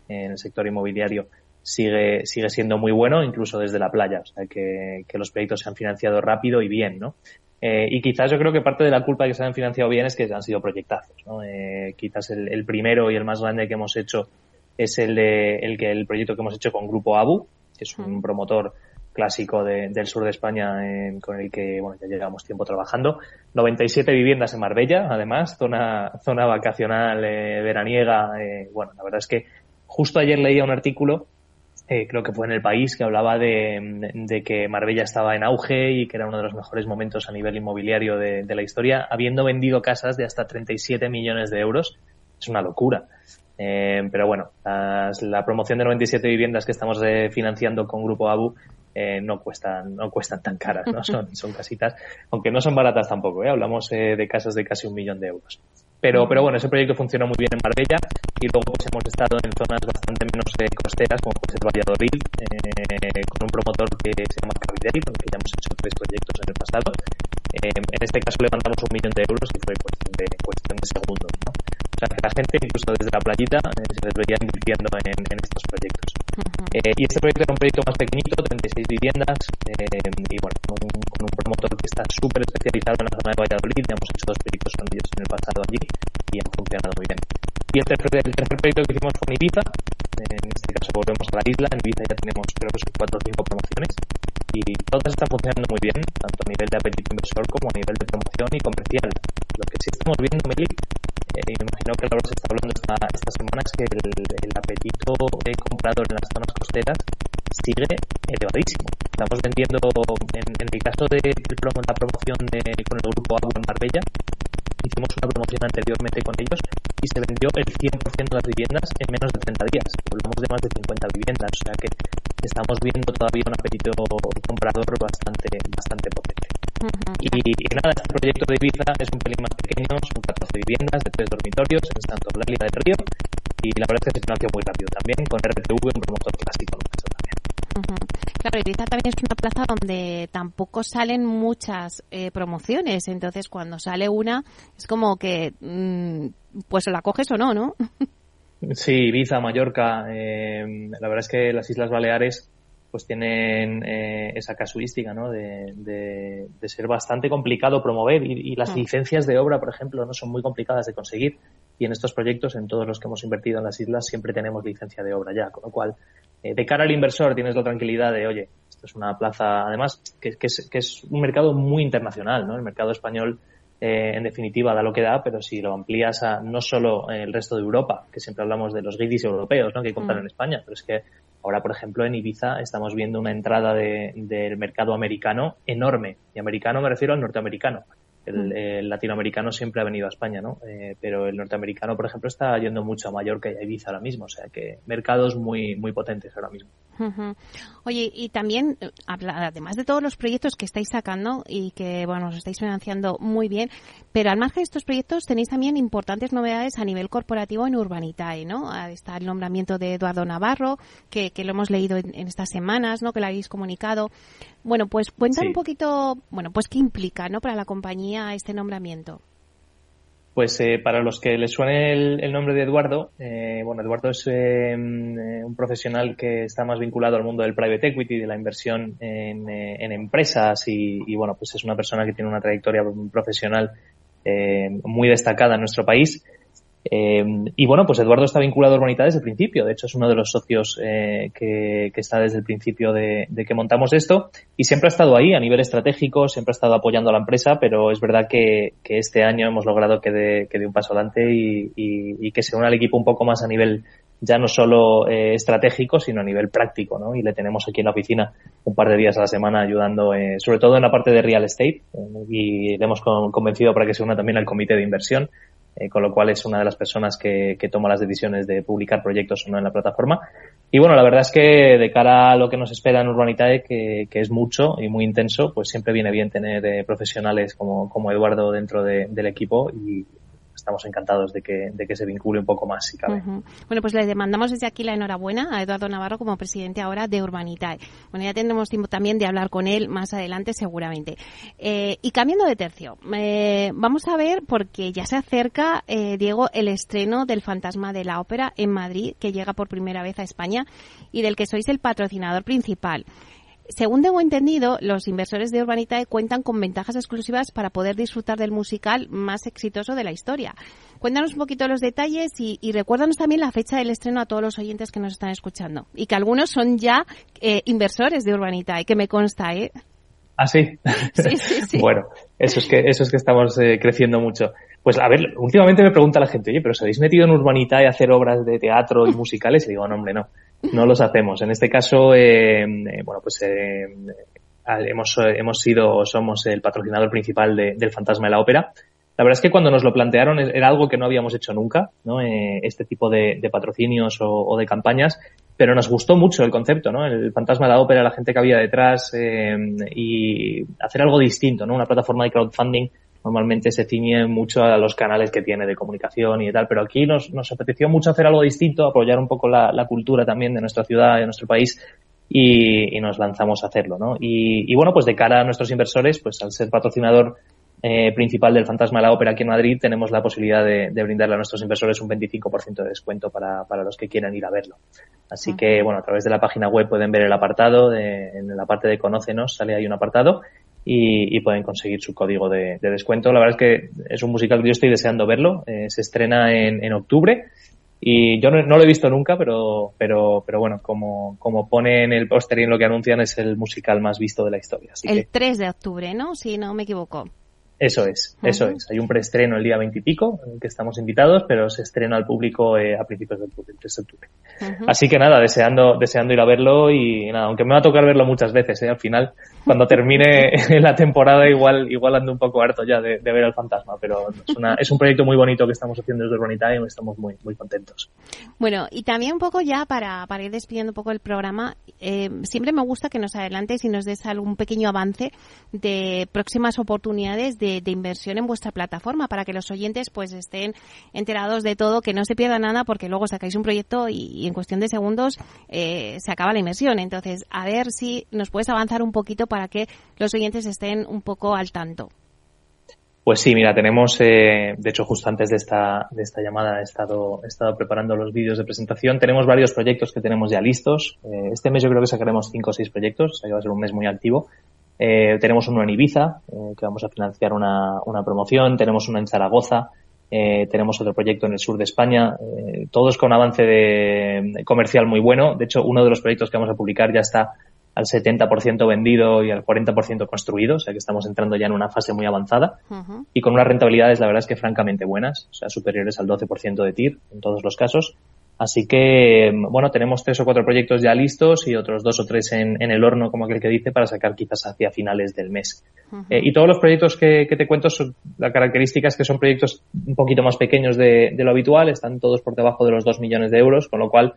en el sector inmobiliario, sigue, sigue siendo muy bueno, incluso desde la playa. O sea, que, que los proyectos se han financiado rápido y bien, ¿no? Eh, y quizás yo creo que parte de la culpa de que se han financiado bien es que han sido proyectazos, ¿no? Eh, quizás el, el, primero y el más grande que hemos hecho es el de el que el proyecto que hemos hecho con Grupo ABU, que es un promotor clásico del sur de España con el que bueno, ya llevamos tiempo trabajando. 97 viviendas en Marbella, además, zona, zona vacacional eh, veraniega. Eh, bueno, la verdad es que justo ayer leía un artículo, eh, creo que fue en El País, que hablaba de, de, que Marbella estaba en auge y que era uno de los mejores momentos a nivel inmobiliario de, de la historia, habiendo vendido casas de hasta 37 millones de euros. Es una locura. Eh, pero bueno, la promoción de 97 viviendas que estamos eh, financiando con Grupo ABU eh, no cuestan no cuestan tan caras, ¿no? (laughs) Son, son casitas, aunque no son baratas tampoco, ¿eh? hablamos de casas de casi un millón de euros. Pero, pero bueno, ese proyecto funcionó muy bien en Marbella y luego pues hemos estado en zonas bastante menos costeras, como puede ser Valladolid, con un promotor que se llama Cavidel, con el que ya hemos hecho tres proyectos en el pasado. en este caso levantamos un millón de euros y fue cuestión de, cuestión de segundos, ¿no? Sea, que la gente, incluso desde la playita, eh, se les vería invirtiendo en, en estos proyectos. eh, y este proyecto era un proyecto más pequeñito, 36 viviendas, eh, y bueno, con un, con un, promotor que está súper especializado en la zona de Valladolid, ya hemos hecho dos proyectos con ellos en el pasado allí y han funcionado muy bien. Y el tercer, el tercer proyecto que hicimos fue en Ibiza, en este caso volvemos a la isla, en Ibiza ya tenemos creo que cuatro o cinco promociones y todas están funcionando muy bien, tanto a nivel de apetito inversor como a nivel de promoción y comercial. Lo que sí estamos viendo, Meli, eh, imagino que Laura se está hablando esta, esta semana, es que el, el apetito de comprador en las zonas costeras sigue elevadísimo. Estamos vendiendo, en, en el caso de, de la promoción de, con el grupo Agua en Marbella, hicimos una promoción anteriormente con ellos y se vendió el 100% de las viviendas en menos de 30 días. Hablamos de más de 50 viviendas, o sea que estamos viendo todavía un apetito comprador bastante, bastante potente. Uh -huh. y, y, nada, este proyecto de Ibiza es un pelín más pequeño, son 14 viviendas de tres dormitorios en Santo Eulalia del Río y la verdad es que se financió muy rápido también con RTV, un promotor clásico. Uh -huh. Claro, Ibiza también es una plaza donde tampoco salen muchas eh, promociones, entonces cuando sale una es como que mmm, pues la coges o no, ¿no? (laughs) Sí, Ibiza, Mallorca, eh, la verdad es que las Islas Baleares pues tienen eh, esa casuística, ¿no? De, de, de, ser bastante complicado promover y, y las sí. licencias de obra, por ejemplo, no son muy complicadas de conseguir y en estos proyectos, en todos los que hemos invertido en las islas, siempre tenemos licencia de obra ya, con lo cual eh, de cara al inversor tienes la tranquilidad de, oye, esto es una plaza, además, que, que, es, que es un mercado muy internacional, ¿no? El mercado español eh, en definitiva da lo que da, pero si lo amplías a no solo el resto de Europa, que siempre hablamos de los guiris europeos ¿no? que compran mm. en España, pero es que ahora, por ejemplo, en Ibiza estamos viendo una entrada de, del mercado americano enorme. Y americano me refiero al norteamericano. El, mm. el, latinoamericano siempre ha venido a España, ¿no? Eh, pero el norteamericano, por ejemplo, está yendo mucho a Mallorca y a Ibiza ahora mismo, o sea que mercados muy, muy potentes ahora mismo. Uh -huh. Oye, y también, además de todos los proyectos que estáis sacando y que, bueno, os estáis financiando muy bien, pero al margen de estos proyectos tenéis también importantes novedades a nivel corporativo en Urbanitae, ¿no? Está el nombramiento de Eduardo Navarro, que, que lo hemos leído en, en, estas semanas, ¿no? Que lo habéis comunicado. Bueno, pues cuéntame sí. un poquito, bueno, pues qué implica, ¿no? Para la compañía este nombramiento. Pues eh, para los que les suene el, el nombre de Eduardo, eh, bueno, Eduardo es eh, un profesional que está más vinculado al mundo del private equity, de la inversión en, eh, en empresas y, y, bueno, pues es una persona que tiene una trayectoria profesional eh, muy destacada en nuestro país. Eh, y bueno, pues Eduardo está vinculado a Urbanita desde el principio. De hecho, es uno de los socios eh, que, está desde el principio de, que montamos esto y siempre ha estado ahí a nivel estratégico, siempre ha estado apoyando a la empresa, pero es verdad que, este año hemos logrado que dé un paso adelante y, que se una al equipo un poco más a nivel ya no solo eh, estratégico, sino a nivel práctico, ¿no? Y le tenemos aquí en la oficina un par de días a la semana ayudando, eh, sobre todo en la parte de real estate, y le hemos convencido para que se una también al comité de inversión eh, con lo cual es una de las personas que, que, toma las decisiones de publicar proyectos o no en la plataforma. Y bueno, la verdad es que de cara a lo que nos espera en Urbanitae, que, es mucho y muy intenso, pues siempre viene bien tener eh, profesionales como, como Eduardo dentro de, del equipo y estamos encantados de que, de que se vincule un poco más, si cabe. Bueno, pues le demandamos desde aquí la enhorabuena a Eduardo Navarro como presidente ahora de Urbanitae. Bueno, ya tendremos tiempo también de hablar con él más adelante, seguramente. Eh, y cambiando de tercio, eh, vamos a ver, porque ya se acerca, eh, Diego, el estreno del Fantasma de la Ópera en Madrid, que llega por primera vez a España y del que sois el patrocinador principal. Según tengo entendido, los inversores de Urbanitae cuentan con ventajas exclusivas para poder disfrutar del musical más exitoso de la historia. Cuéntanos un poquito los detalles y, y recuérdanos también la fecha del estreno a todos los oyentes que nos están escuchando. Y que algunos son ya eh, inversores de Urbanitae, que me consta, ¿eh? Ah, sí. Sí, sí, sí. (laughs) bueno, eso es que, eso es que estamos eh, creciendo mucho. Pues a ver, últimamente me pregunta la gente, oye, pero ¿os habéis metido en Urbanitae a hacer obras de teatro y musicales? Y digo, no, hombre, no, no los hacemos. En este caso, eh, eh, bueno, pues eh, hemos, hemos sido, somos el patrocinador principal de- del Fantasma de la Ópera. La verdad es que cuando nos lo plantearon era algo que no habíamos hecho nunca, ¿no? Eh, este tipo de, patrocinios o, de campañas, pero nos gustó mucho el concepto, ¿no? El fantasma de la ópera, la gente que había detrás eh, y hacer algo distinto, ¿no? Una plataforma de crowdfunding normalmente se ciñe mucho a los canales que tiene de comunicación y tal, pero aquí nos, nos apeteció mucho hacer algo distinto, apoyar un poco la, la cultura también de nuestra ciudad de nuestro país y, y nos lanzamos a hacerlo, ¿no? Y, y bueno, pues de cara a nuestros inversores, pues al ser patrocinador eh, principal del Fantasma de la Ópera aquí en Madrid, tenemos la posibilidad de, de brindarle a nuestros inversores un 25% de descuento para, para los que quieran ir a verlo. Así que, bueno, a través de la página web pueden ver el apartado, de- en la parte de Conócenos sale ahí un apartado y, y pueden conseguir su código de, de descuento. La verdad es que es un musical que yo estoy deseando verlo. Eh, se estrena en, en octubre y yo no, no lo he visto nunca, pero, pero, pero bueno, como, como pone en el póster y en lo que anuncian, es el musical más visto de la historia. Así que El 3 de octubre, ¿no? Si no me equivoco. eso es, eso es. Hay un preestreno el día veintipico, en el que estamos invitados, pero se estrena al público eh, a principios de octubre, el 3 de octubre. Así que nada, deseando, deseando ir a verlo y nada, aunque me va a tocar verlo muchas veces, ¿eh? al final, cuando termine (laughs) la temporada igual, igual ando un poco harto ya de, ver al fantasma, pero es, una, es un proyecto muy bonito que estamos haciendo desde Urbanitae y estamos muy, muy contentos. Bueno, y también un poco ya para, para ir despidiendo un poco el programa, eh, siempre me gusta que nos adelantes y nos des algún pequeño avance de próximas oportunidades de, de inversión en vuestra plataforma para que los oyentes pues estén enterados de todo, que no se pierda nada porque luego sacáis un proyecto y, y en cuestión de segundos eh, se acaba la inversión. Entonces, a ver si nos puedes avanzar un poquito para que los oyentes estén un poco al tanto. Pues sí, mira, tenemos, eh, de hecho, justo antes de esta, de esta llamada he estado, he estado preparando los vídeos de presentación. Tenemos varios proyectos que tenemos ya listos. Eh, este mes yo creo que sacaremos cinco o seis proyectos, o sea que va a ser un mes muy activo. Eh, tenemos uno en Ibiza, que vamos a financiar una, una promoción. Tenemos uno en Zaragoza. Tenemos otro proyecto en el sur de España. Todos con avance de comercial muy bueno. De hecho, uno de los proyectos que vamos a publicar ya está al 70% vendido y al 40% construido, o sea que estamos entrando ya en una fase muy avanzada y con unas rentabilidades, la verdad es que francamente buenas, o sea, superiores al 12% de TIR en todos los casos. Así que, bueno, tenemos tres o cuatro proyectos ya listos y otros dos o tres en, en el horno, como aquel que dice, para sacar quizás hacia finales del mes. Eh, y todos los proyectos que, que te cuento, son, la característica es que son proyectos un poquito más pequeños de, de lo habitual, están todos por debajo de los 2 millones de euros, con lo cual,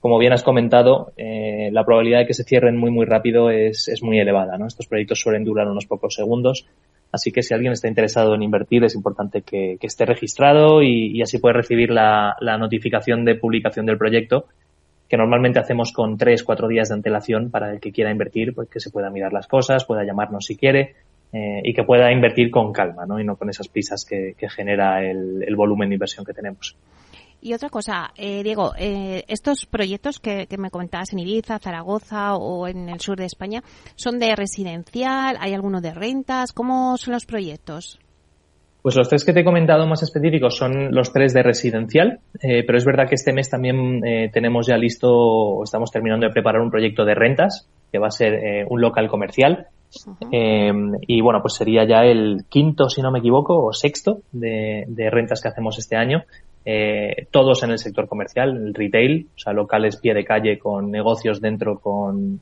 como bien has comentado, eh, la probabilidad de que se cierren muy, muy rápido es, es muy elevada. ¿no? Estos proyectos suelen durar unos pocos segundos, así que si alguien está interesado en invertir, es importante que, que esté registrado y, y así puede recibir la, la notificación de publicación del proyecto que normalmente hacemos con tres, cuatro días de antelación para el que quiera invertir, pues que se pueda mirar las cosas, pueda llamarnos si quiere eh, y que pueda invertir con calma, ¿no? Y no con esas prisas que, que genera el, el volumen de inversión que tenemos. Y otra cosa, eh, Diego, eh, estos proyectos que, me comentabas en Ibiza, Zaragoza o en el sur de España, ¿son de residencial? ¿Hay alguno de rentas? ¿Cómo son los proyectos? Pues los tres que te he comentado más específicos son los tres de residencial, eh, pero es verdad que este mes también eh, tenemos ya listo, estamos terminando de preparar un proyecto de rentas, que va a ser eh, un local comercial. Eh, y bueno, pues sería ya el quinto, si no me equivoco, o sexto de, rentas que hacemos este año. Eh, todos en el sector comercial, el retail, o sea, locales pie de calle con negocios dentro con,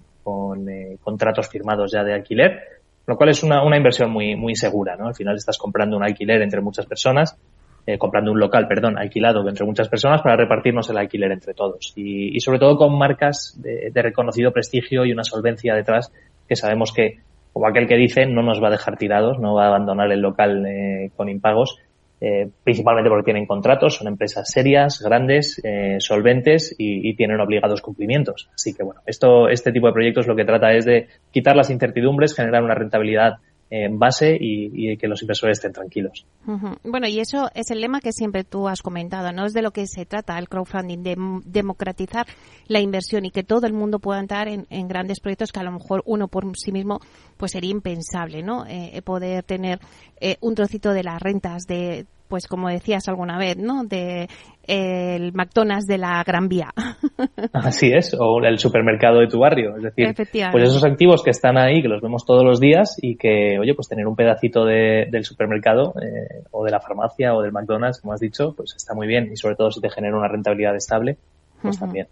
eh, contratos firmados ya de alquiler, lo cual es una, inversión muy, muy segura, ¿no? Al final estás comprando un alquiler entre muchas personas, eh, comprando un local, perdón, alquilado entre muchas personas para repartirnos el alquiler entre todos. Y, y sobre todo con marcas de reconocido prestigio y una solvencia detrás que sabemos que, como aquel que dice, no nos va a dejar tirados, no va a abandonar el local eh, con impagos, eh, principalmente porque tienen contratos, son empresas serias, grandes, eh, solventes y, y tienen obligados cumplimientos. Así que bueno, esto, este tipo de proyectos lo que trata es de quitar las incertidumbres, generar una rentabilidad en base y, que los inversores estén tranquilos. Bueno, y eso es el lema que siempre tú has comentado, ¿no? Es de lo que se trata el crowdfunding, de democratizar la inversión y que todo el mundo pueda entrar en, grandes proyectos que a lo mejor uno por sí mismo pues sería impensable, ¿no? Eh, poder tener eh, un trocito de las rentas de pues como decías alguna vez, ¿no? De el McDonald's de la Gran Vía. (laughs) Así es, o el supermercado de tu barrio, es decir, pues esos activos que están ahí, que los vemos todos los días y que, oye, pues tener un pedacito del supermercado eh, o de la farmacia o del McDonald's, como has dicho, pues está muy bien y sobre todo si te genera una rentabilidad estable, pues también.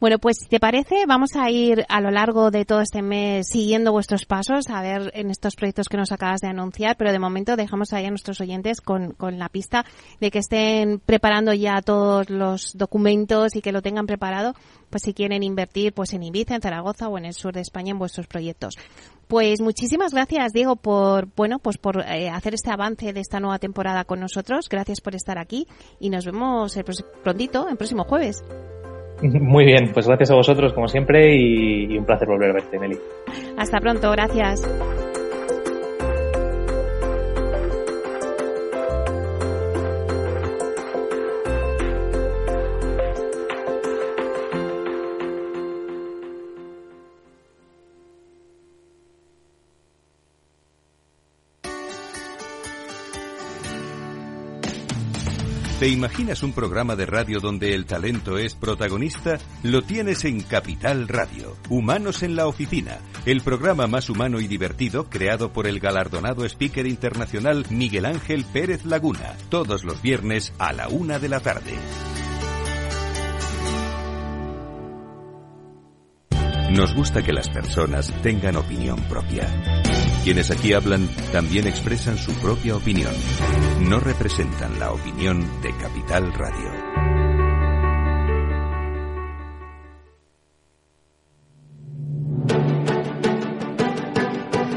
Bueno, pues si te parece, vamos a ir a lo largo de todo este mes siguiendo vuestros pasos, a ver en estos proyectos que nos acabas de anunciar, pero de momento dejamos ahí a nuestros oyentes con, con la pista de que estén preparando ya todos los documentos y que lo tengan preparado, pues si quieren invertir pues en Ibiza, en Zaragoza o en el sur de España en vuestros proyectos. Pues muchísimas gracias, Diego, por bueno, pues por eh, hacer este avance de esta nueva temporada con nosotros. Gracias por estar aquí y nos vemos el prontito, el próximo jueves. (laughs) Muy bien, pues gracias a vosotros como siempre y, un placer volver a verte, Nelly. Hasta pronto, gracias. ¿Te imaginas un programa de radio donde el talento es protagonista? Lo tienes en Capital Radio. Humanos en la Oficina, el programa más humano y divertido creado por el galardonado speaker internacional Miguel Ángel Pérez Laguna, todos los viernes a la una de la tarde. Nos gusta que las personas tengan opinión propia. Quienes aquí hablan también expresan su propia opinión. No representan la opinión de Capital Radio.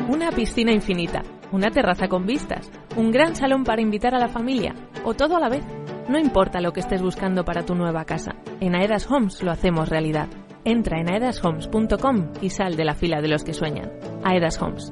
Una piscina infinita, una terraza con vistas, un gran salón para invitar a la familia o todo a la vez. No importa lo que estés buscando para tu nueva casa, en Aedas Homes lo hacemos realidad. Entra en aedashomes.com y sal de la fila de los que sueñan. Aedas Homes,